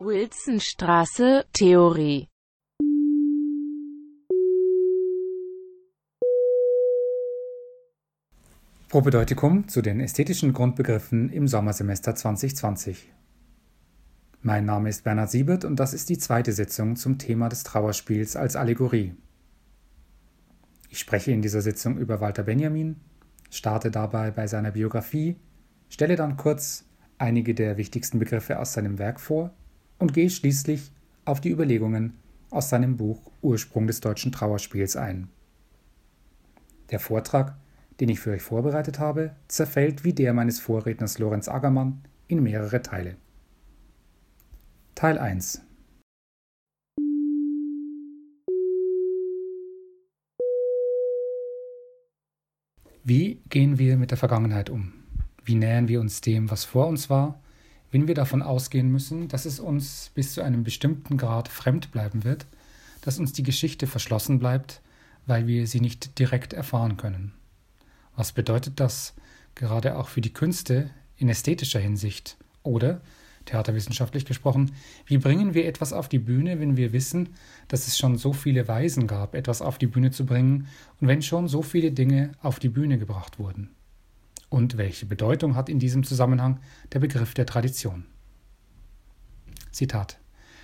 Wilsonstraße, Theorie Propedeutikum zu den ästhetischen Grundbegriffen im Sommersemester 2020. Mein Name ist Bernhard Siebert und das ist die zweite Sitzung zum Thema des Trauerspiels als Allegorie. Ich spreche in dieser Sitzung über Walter Benjamin, starte dabei bei seiner Biografie, stelle dann kurz einige der wichtigsten Begriffe aus seinem Werk vor und gehe schließlich auf die Überlegungen aus seinem Buch Ursprung des deutschen Trauerspiels ein. Der Vortrag den ich für euch vorbereitet habe, zerfällt wie der meines Vorredners Lorenz Agermann in mehrere Teile. Teil 1 Wie gehen wir mit der Vergangenheit um? Wie nähern wir uns dem, was vor uns war, wenn wir davon ausgehen müssen, dass es uns bis zu einem bestimmten Grad fremd bleiben wird, dass uns die Geschichte verschlossen bleibt, weil wir sie nicht direkt erfahren können? Was bedeutet das gerade auch für die Künste in ästhetischer Hinsicht? Oder, theaterwissenschaftlich gesprochen, wie bringen wir etwas auf die Bühne, wenn wir wissen, dass es schon so viele Weisen gab, etwas auf die Bühne zu bringen und wenn schon so viele Dinge auf die Bühne gebracht wurden? Und welche Bedeutung hat in diesem Zusammenhang der Begriff der Tradition? Zitat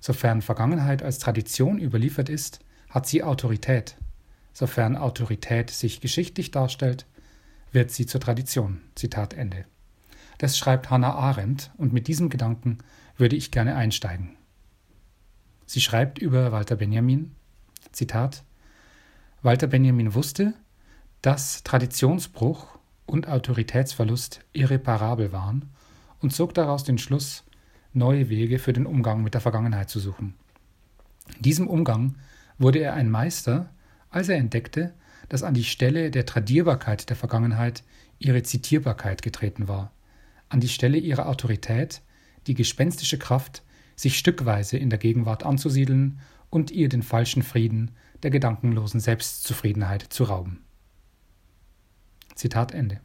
Sofern Vergangenheit als Tradition überliefert ist, hat sie Autorität. Sofern Autorität sich geschichtlich darstellt, wird sie zur Tradition. Zitat Ende. Das schreibt Hannah Arendt und mit diesem Gedanken würde ich gerne einsteigen. Sie schreibt über Walter Benjamin, Zitat, Walter Benjamin wusste, dass Traditionsbruch und Autoritätsverlust irreparabel waren und zog daraus den Schluss, neue Wege für den Umgang mit der Vergangenheit zu suchen. In diesem Umgang wurde er ein Meister, als er entdeckte, dass an die Stelle der Tradierbarkeit der Vergangenheit ihre Zitierbarkeit getreten war, an die Stelle ihrer Autorität, die gespenstische Kraft, sich stückweise in der Gegenwart anzusiedeln und ihr den falschen Frieden der gedankenlosen Selbstzufriedenheit zu rauben. Zitat Ende.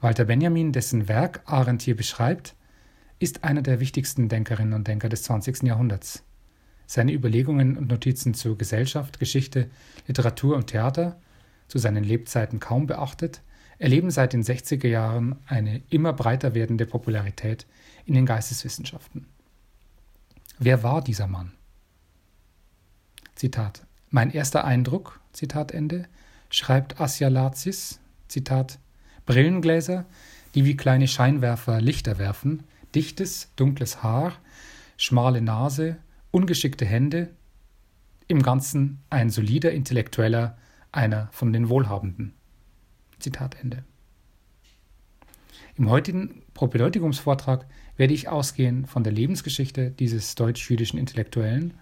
Walter Benjamin, dessen Werk Arendt hier beschreibt, ist einer der wichtigsten Denkerinnen und Denker des 20. Jahrhunderts. Seine Überlegungen und Notizen zu Gesellschaft, Geschichte, Literatur und Theater, zu seinen Lebzeiten kaum beachtet, erleben seit den 60er Jahren eine immer breiter werdende Popularität in den Geisteswissenschaften. Wer war dieser Mann? Zitat. Mein erster Eindruck, Zitat Ende, schreibt Asja Lazis, Zitat, Brillengläser, die wie kleine Scheinwerfer Lichter werfen, dichtes, dunkles Haar, schmale Nase, ungeschickte Hände, im Ganzen ein solider Intellektueller, einer von den Wohlhabenden. Zitat Ende. Im heutigen Propedeutigumsvortrag werde ich ausgehen von der Lebensgeschichte dieses deutsch-jüdischen Intellektuellen,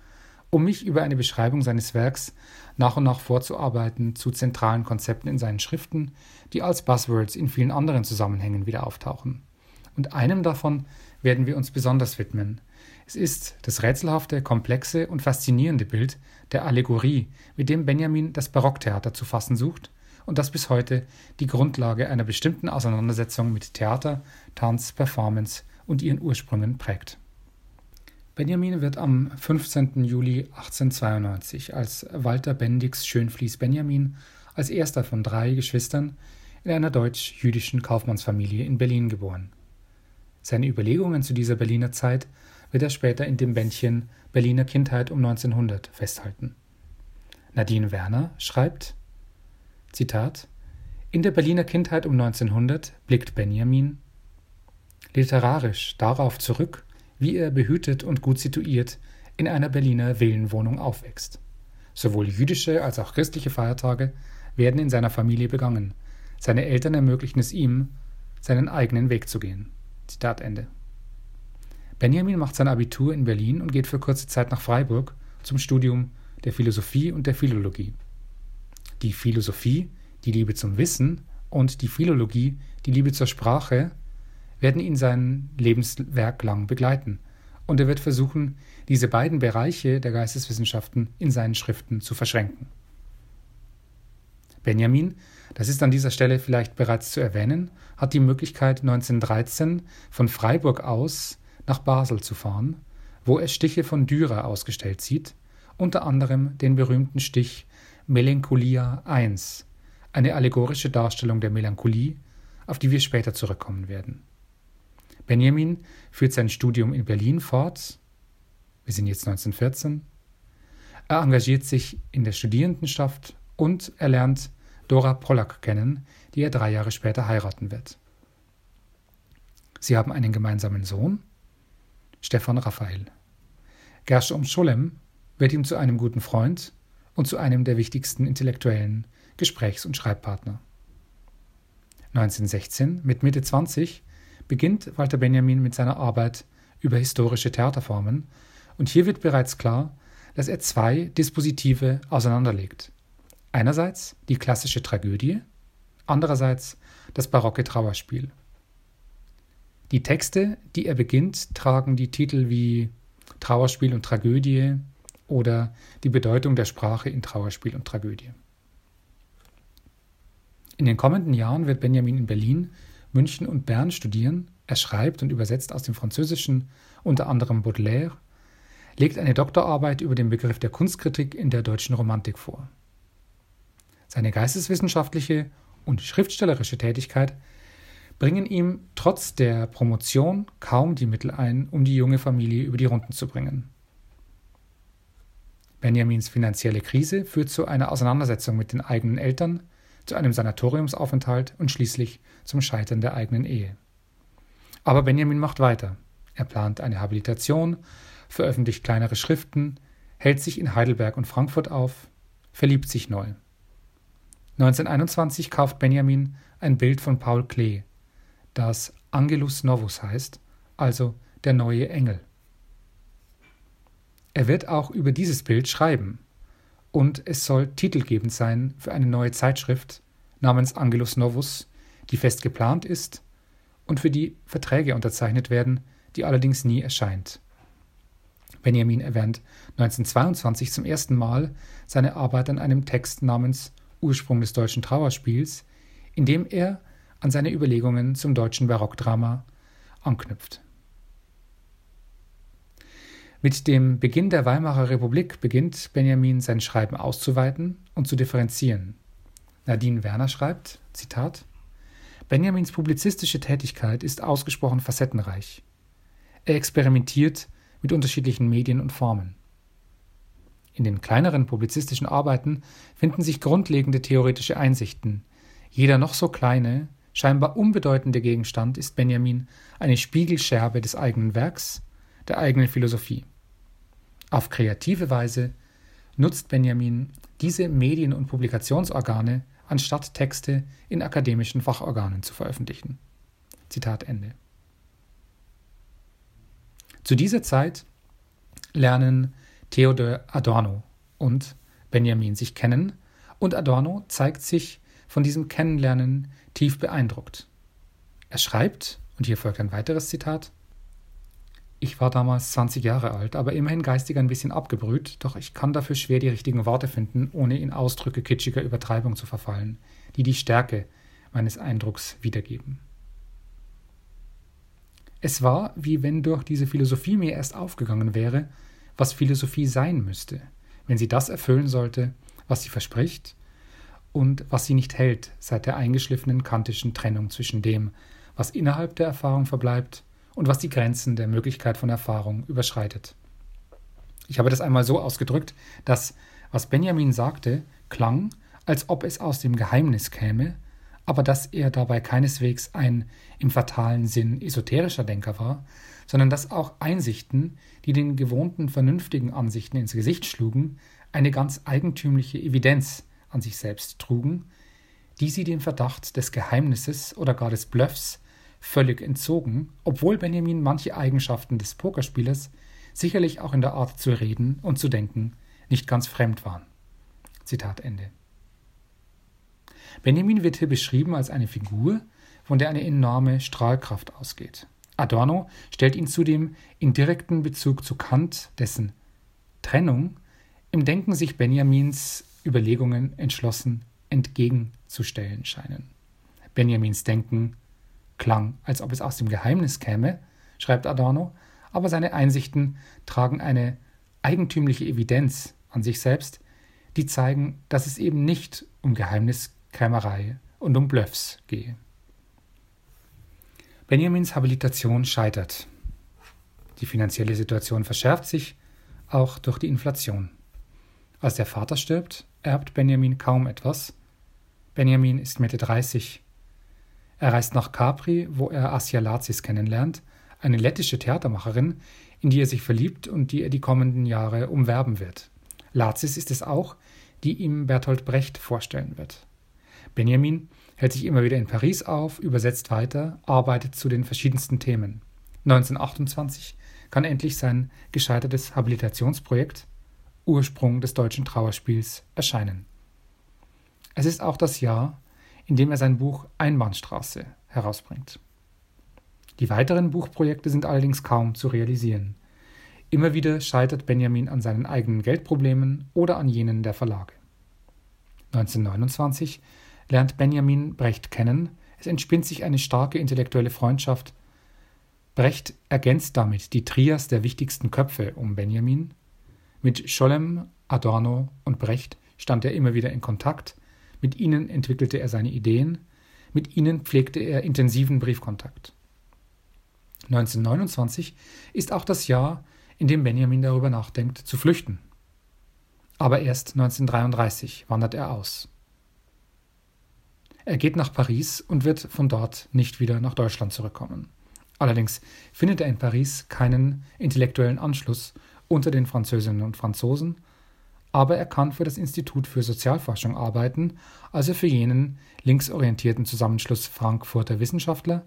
um mich über eine Beschreibung seines Werks nach und nach vorzuarbeiten zu zentralen Konzepten in seinen Schriften, die als Buzzwords in vielen anderen Zusammenhängen wieder auftauchen. Und einem davon werden wir uns besonders widmen, es ist das rätselhafte, komplexe und faszinierende Bild der Allegorie, mit dem Benjamin das Barocktheater zu fassen sucht und das bis heute die Grundlage einer bestimmten Auseinandersetzung mit Theater, Tanz, Performance und ihren Ursprüngen prägt. Benjamin wird am 15. Juli 1892 als Walter Bendix Schönfließ Benjamin als erster von drei Geschwistern in einer deutsch-jüdischen Kaufmannsfamilie in Berlin geboren. Seine Überlegungen zu dieser Berliner Zeit wird er später in dem Bändchen Berliner Kindheit um 1900 festhalten. Nadine Werner schreibt, Zitat, in der Berliner Kindheit um 1900 blickt Benjamin literarisch darauf zurück, wie er behütet und gut situiert in einer Berliner Villenwohnung aufwächst. Sowohl jüdische als auch christliche Feiertage werden in seiner Familie begangen. Seine Eltern ermöglichen es ihm, seinen eigenen Weg zu gehen. Zitat Ende. Benjamin macht sein Abitur in Berlin und geht für kurze Zeit nach Freiburg zum Studium der Philosophie und der Philologie. Die Philosophie, die Liebe zum Wissen, und die Philologie, die Liebe zur Sprache, werden ihn sein Lebenswerk lang begleiten, und er wird versuchen, diese beiden Bereiche der Geisteswissenschaften in seinen Schriften zu verschränken. Benjamin, das ist an dieser Stelle vielleicht bereits zu erwähnen, hat die Möglichkeit 1913 von Freiburg aus nach Basel zu fahren, wo er Stiche von Dürer ausgestellt sieht, unter anderem den berühmten Stich Melancholia I, eine allegorische Darstellung der Melancholie, auf die wir später zurückkommen werden. Benjamin führt sein Studium in Berlin fort. Wir sind jetzt 1914. Er engagiert sich in der Studierendenschaft und er lernt Dora Pollack kennen, die er drei Jahre später heiraten wird. Sie haben einen gemeinsamen Sohn, Stefan Raphael. Gershom Scholem wird ihm zu einem guten Freund und zu einem der wichtigsten intellektuellen Gesprächs- und Schreibpartner. 1916, mit Mitte 20, beginnt Walter Benjamin mit seiner Arbeit über historische Theaterformen und hier wird bereits klar, dass er zwei Dispositive auseinanderlegt. Einerseits die klassische Tragödie, andererseits das barocke Trauerspiel. Die Texte, die er beginnt, tragen die Titel wie Trauerspiel und Tragödie oder die Bedeutung der Sprache in Trauerspiel und Tragödie. In den kommenden Jahren wird Benjamin in Berlin, München und Bern studieren. Er schreibt und übersetzt aus dem Französischen unter anderem Baudelaire, legt eine Doktorarbeit über den Begriff der Kunstkritik in der deutschen Romantik vor. Seine geisteswissenschaftliche und schriftstellerische Tätigkeit bringen ihm trotz der Promotion kaum die Mittel ein, um die junge Familie über die Runden zu bringen. Benjamins finanzielle Krise führt zu einer Auseinandersetzung mit den eigenen Eltern, zu einem Sanatoriumsaufenthalt und schließlich zum Scheitern der eigenen Ehe. Aber Benjamin macht weiter. Er plant eine Habilitation, veröffentlicht kleinere Schriften, hält sich in Heidelberg und Frankfurt auf, verliebt sich neu. 1921 kauft Benjamin ein Bild von Paul Klee, das Angelus Novus heißt, also der neue Engel. Er wird auch über dieses Bild schreiben, und es soll titelgebend sein für eine neue Zeitschrift namens Angelus Novus, die fest geplant ist und für die Verträge unterzeichnet werden, die allerdings nie erscheint. Benjamin erwähnt 1922 zum ersten Mal seine Arbeit an einem Text namens Ursprung des deutschen Trauerspiels, in dem er an seine Überlegungen zum deutschen Barockdrama anknüpft. Mit dem Beginn der Weimarer Republik beginnt Benjamin sein Schreiben auszuweiten und zu differenzieren. Nadine Werner schreibt, Zitat, Benjamins publizistische Tätigkeit ist ausgesprochen facettenreich. Er experimentiert mit unterschiedlichen Medien und Formen. In den kleineren publizistischen Arbeiten finden sich grundlegende theoretische Einsichten. Jeder noch so kleine, scheinbar unbedeutende Gegenstand ist Benjamin eine Spiegelscherbe des eigenen Werks, der eigenen Philosophie. Auf kreative Weise nutzt Benjamin diese Medien- und Publikationsorgane, anstatt Texte in akademischen Fachorganen zu veröffentlichen. Zitat Ende. Zu dieser Zeit lernen Theodor Adorno und Benjamin sich kennen und Adorno zeigt sich von diesem Kennenlernen tief beeindruckt. Er schreibt, und hier folgt ein weiteres Zitat, ich war damals 20 Jahre alt, aber immerhin geistig ein bisschen abgebrüht, doch ich kann dafür schwer die richtigen Worte finden, ohne in Ausdrücke kitschiger Übertreibung zu verfallen, die die Stärke meines Eindrucks wiedergeben. Es war, wie wenn durch diese Philosophie mir erst aufgegangen wäre, was Philosophie sein müsste, wenn sie das erfüllen sollte, was sie verspricht und was sie nicht hält seit der eingeschliffenen kantischen Trennung zwischen dem, was innerhalb der Erfahrung verbleibt und was die Grenzen der Möglichkeit von Erfahrung überschreitet. Ich habe das einmal so ausgedrückt, dass was Benjamin sagte, klang, als ob es aus dem Geheimnis käme, aber dass er dabei keineswegs ein im fatalen Sinn esoterischer Denker war, sondern dass auch Einsichten, die den gewohnten vernünftigen Ansichten ins Gesicht schlugen, eine ganz eigentümliche Evidenz an sich selbst trugen, die sie dem Verdacht des Geheimnisses oder gar des Bluffs völlig entzogen, obwohl Benjamin manche Eigenschaften des Pokerspielers sicherlich auch in der Art zu reden und zu denken nicht ganz fremd waren. Zitat Ende. Benjamin wird hier beschrieben als eine Figur, von der eine enorme Strahlkraft ausgeht. Adorno stellt ihn zudem in direkten Bezug zu Kant, dessen Trennung im Denken sich Benjamins Überlegungen entschlossen entgegenzustellen scheinen. Benjamins Denken klang, als ob es aus dem Geheimnis käme, schreibt Adorno, aber seine Einsichten tragen eine eigentümliche Evidenz an sich selbst, die zeigen, dass es eben nicht um Geheimniskrämerei und um Bluffs gehe. Benjamins Habilitation scheitert. Die finanzielle Situation verschärft sich, auch durch die Inflation. Als der Vater stirbt, erbt Benjamin kaum etwas. Benjamin ist Mitte 30. Er reist nach Capri, wo er Asia Lazis kennenlernt, eine lettische Theatermacherin, in die er sich verliebt und die er die kommenden Jahre umwerben wird. Lazis ist es auch, die ihm Bertolt Brecht vorstellen wird. Benjamin hält sich immer wieder in Paris auf, übersetzt weiter, arbeitet zu den verschiedensten Themen. 1928 kann endlich sein gescheitertes Habilitationsprojekt Ursprung des deutschen Trauerspiels erscheinen. Es ist auch das Jahr, in dem er sein Buch Einbahnstraße herausbringt. Die weiteren Buchprojekte sind allerdings kaum zu realisieren. Immer wieder scheitert Benjamin an seinen eigenen Geldproblemen oder an jenen der Verlage. 1929 lernt Benjamin Brecht kennen, es entspinnt sich eine starke intellektuelle Freundschaft. Brecht ergänzt damit die Trias der wichtigsten Köpfe um Benjamin. Mit Scholem, Adorno und Brecht stand er immer wieder in Kontakt, mit ihnen entwickelte er seine Ideen, mit ihnen pflegte er intensiven Briefkontakt. 1929 ist auch das Jahr, in dem Benjamin darüber nachdenkt, zu flüchten. Aber erst 1933 wandert er aus. Er geht nach Paris und wird von dort nicht wieder nach Deutschland zurückkommen. Allerdings findet er in Paris keinen intellektuellen Anschluss unter den Französinnen und Franzosen, aber er kann für das Institut für Sozialforschung arbeiten, also für jenen linksorientierten Zusammenschluss Frankfurter Wissenschaftler,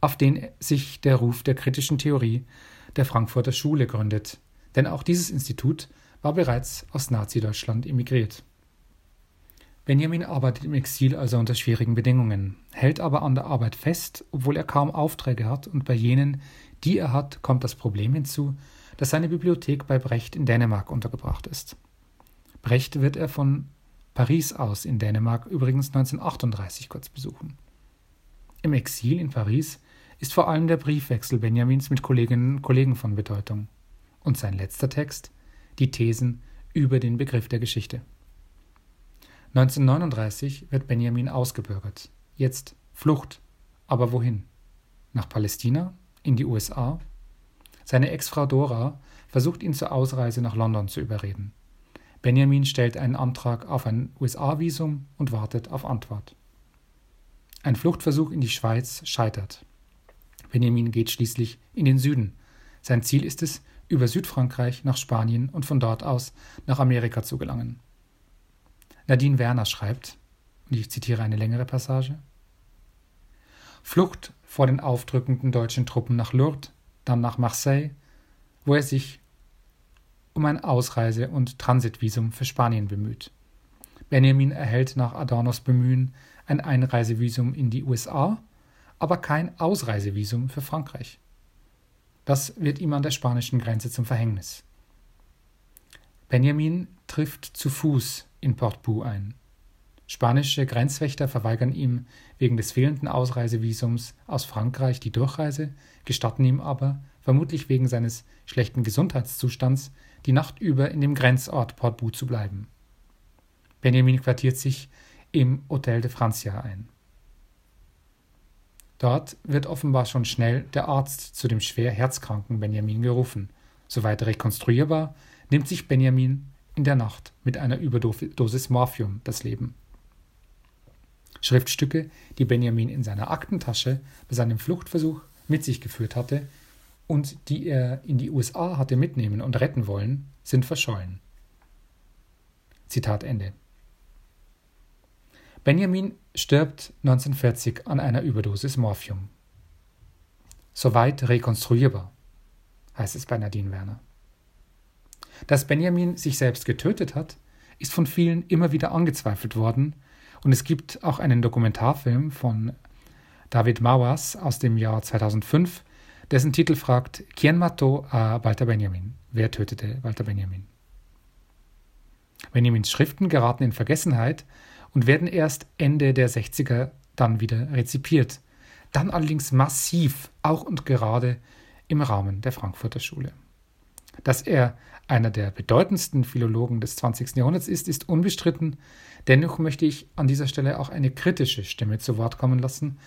auf den sich der Ruf der kritischen Theorie der Frankfurter Schule gründet, denn auch dieses Institut war bereits aus Nazi-Deutschland emigriert. Benjamin arbeitet im Exil also unter schwierigen Bedingungen, hält aber an der Arbeit fest, obwohl er kaum Aufträge hat, und bei jenen, die er hat, kommt das Problem hinzu, dass seine Bibliothek bei Brecht in Dänemark untergebracht ist. Brecht wird er von Paris aus in Dänemark übrigens 1938 kurz besuchen. Im Exil in Paris ist vor allem der Briefwechsel Benjamins mit Kolleginnen und Kollegen von Bedeutung. Und sein letzter Text, die Thesen über den Begriff der Geschichte. 1939 wird Benjamin ausgebürgert. Jetzt Flucht. Aber wohin? Nach Palästina? In die USA? Seine Ex-Frau Dora versucht ihn zur Ausreise nach London zu überreden. Benjamin stellt einen Antrag auf ein USA-Visum und wartet auf Antwort. Ein Fluchtversuch in die Schweiz scheitert. Benjamin geht schließlich in den Süden. Sein Ziel ist es, über Südfrankreich nach Spanien und von dort aus nach Amerika zu gelangen. Nadine Werner schreibt, und ich zitiere eine längere Passage: Flucht vor den aufdrückenden deutschen Truppen nach Lourdes, dann nach Marseille, wo er sich um ein Ausreise- und Transitvisum für Spanien bemüht. Benjamin erhält nach Adornos Bemühen ein Einreisevisum in die USA aber kein Ausreisevisum für Frankreich. Das wird ihm an der spanischen Grenze zum Verhängnis. Benjamin trifft zu Fuß in Portbou ein. Spanische Grenzwächter verweigern ihm wegen des fehlenden Ausreisevisums aus Frankreich die Durchreise, gestatten ihm aber, vermutlich wegen seines schlechten Gesundheitszustands, die Nacht über in dem Grenzort Portbou zu bleiben. Benjamin quartiert sich im Hotel de Francia ein. Dort wird offenbar schon schnell der Arzt zu dem schwer herzkranken Benjamin gerufen. Soweit rekonstruierbar, nimmt sich Benjamin in der Nacht mit einer Überdosis Morphium das Leben. Schriftstücke, die Benjamin in seiner Aktentasche bei seinem Fluchtversuch mit sich geführt hatte und die er in die USA hatte mitnehmen und retten wollen, sind verschollen. Zitat Ende. Benjamin stirbt 1940 an einer Überdosis Morphium. Soweit rekonstruierbar, heißt es bei Nadine Werner. Dass Benjamin sich selbst getötet hat, ist von vielen immer wieder angezweifelt worden und es gibt auch einen Dokumentarfilm von David Mauers aus dem Jahr 2005, dessen Titel fragt Quien mató a Walter Benjamin? Wer tötete Walter Benjamin? Benjamins Schriften geraten in Vergessenheit und werden erst Ende der 60er dann wieder rezipiert. Dann allerdings massiv, auch und gerade im Rahmen der Frankfurter Schule. Dass er einer der bedeutendsten Philologen des 20. Jahrhunderts ist, ist unbestritten. Dennoch möchte ich an dieser Stelle auch eine kritische Stimme zu Wort kommen lassen,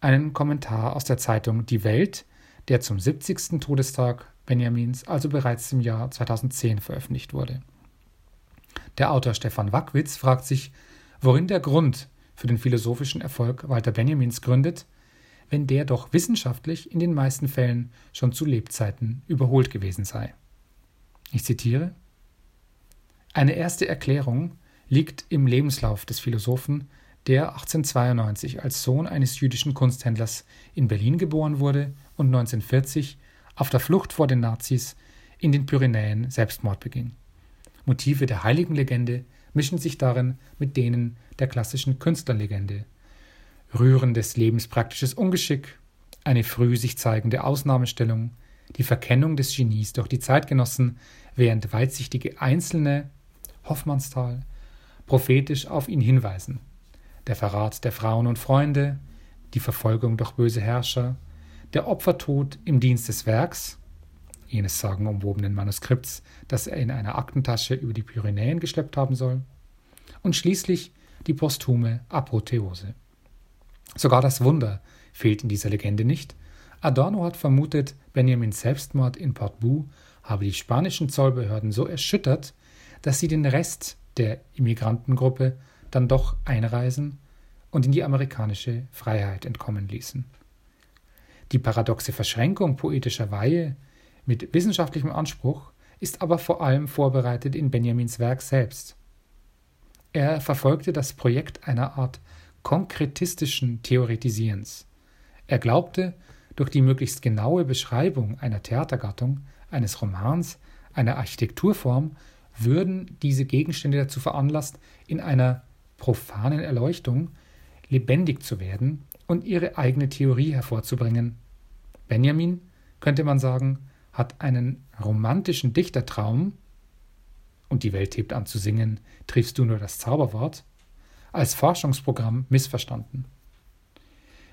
einen Kommentar aus der Zeitung Die Welt, der zum 70. Todestag Benjamins, also bereits im Jahr 2010 veröffentlicht wurde. Der Autor Stefan Wackwitz fragt sich, worin der Grund für den philosophischen Erfolg Walter Benjamins gründet, wenn der doch wissenschaftlich in den meisten Fällen schon zu Lebzeiten überholt gewesen sei. Ich zitiere Eine erste Erklärung liegt im Lebenslauf des Philosophen, der 1892 als Sohn eines jüdischen Kunsthändlers in Berlin geboren wurde und 1940 auf der Flucht vor den Nazis in den Pyrenäen Selbstmord beging. Motive der Heiligenlegende mischen sich darin mit denen der klassischen Künstlerlegende. Rührendes lebenspraktisches Ungeschick, eine früh sich zeigende Ausnahmestellung, die Verkennung des Genies durch die Zeitgenossen, während weitsichtige Einzelne, Hoffmannsthal, prophetisch auf ihn hinweisen. Der Verrat der Frauen und Freunde, die Verfolgung durch böse Herrscher, der Opfertod im Dienst des Werks, jenes sagenumwobenen Manuskripts, das er in einer Aktentasche über die Pyrenäen geschleppt haben soll, und schließlich die posthume Apotheose. Sogar das Wunder fehlt in dieser Legende nicht. Adorno hat vermutet, Benjamins Selbstmord in Portbou habe die spanischen Zollbehörden so erschüttert, dass sie den Rest der Immigrantengruppe dann doch einreisen und in die amerikanische Freiheit entkommen ließen. Die paradoxe Verschränkung poetischer Weihe mit wissenschaftlichem Anspruch ist aber vor allem vorbereitet in Benjamins Werk selbst. Er verfolgte das Projekt einer Art konkretistischen Theoretisierens. Er glaubte, durch die möglichst genaue Beschreibung einer Theatergattung, eines Romans, einer Architekturform würden diese Gegenstände dazu veranlasst, in einer profanen Erleuchtung lebendig zu werden und ihre eigene Theorie hervorzubringen. Benjamin, könnte man sagen, hat einen romantischen Dichtertraum, und die Welt hebt an zu singen, triffst du nur das Zauberwort, als Forschungsprogramm missverstanden.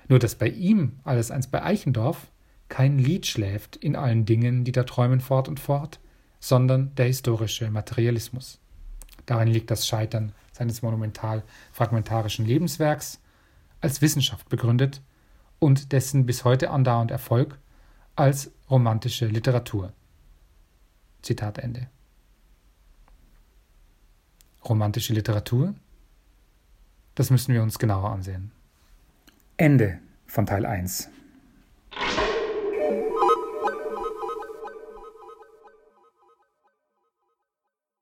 Nur dass bei ihm, alles eins bei Eichendorff, kein Lied schläft in allen Dingen, die da träumen fort und fort, sondern der historische Materialismus. Darin liegt das Scheitern seines monumental fragmentarischen Lebenswerks, als Wissenschaft begründet und dessen bis heute andauernd Erfolg als romantische Literatur. Zitat Ende. Romantische Literatur? Das müssen wir uns genauer ansehen. Ende von Teil 1.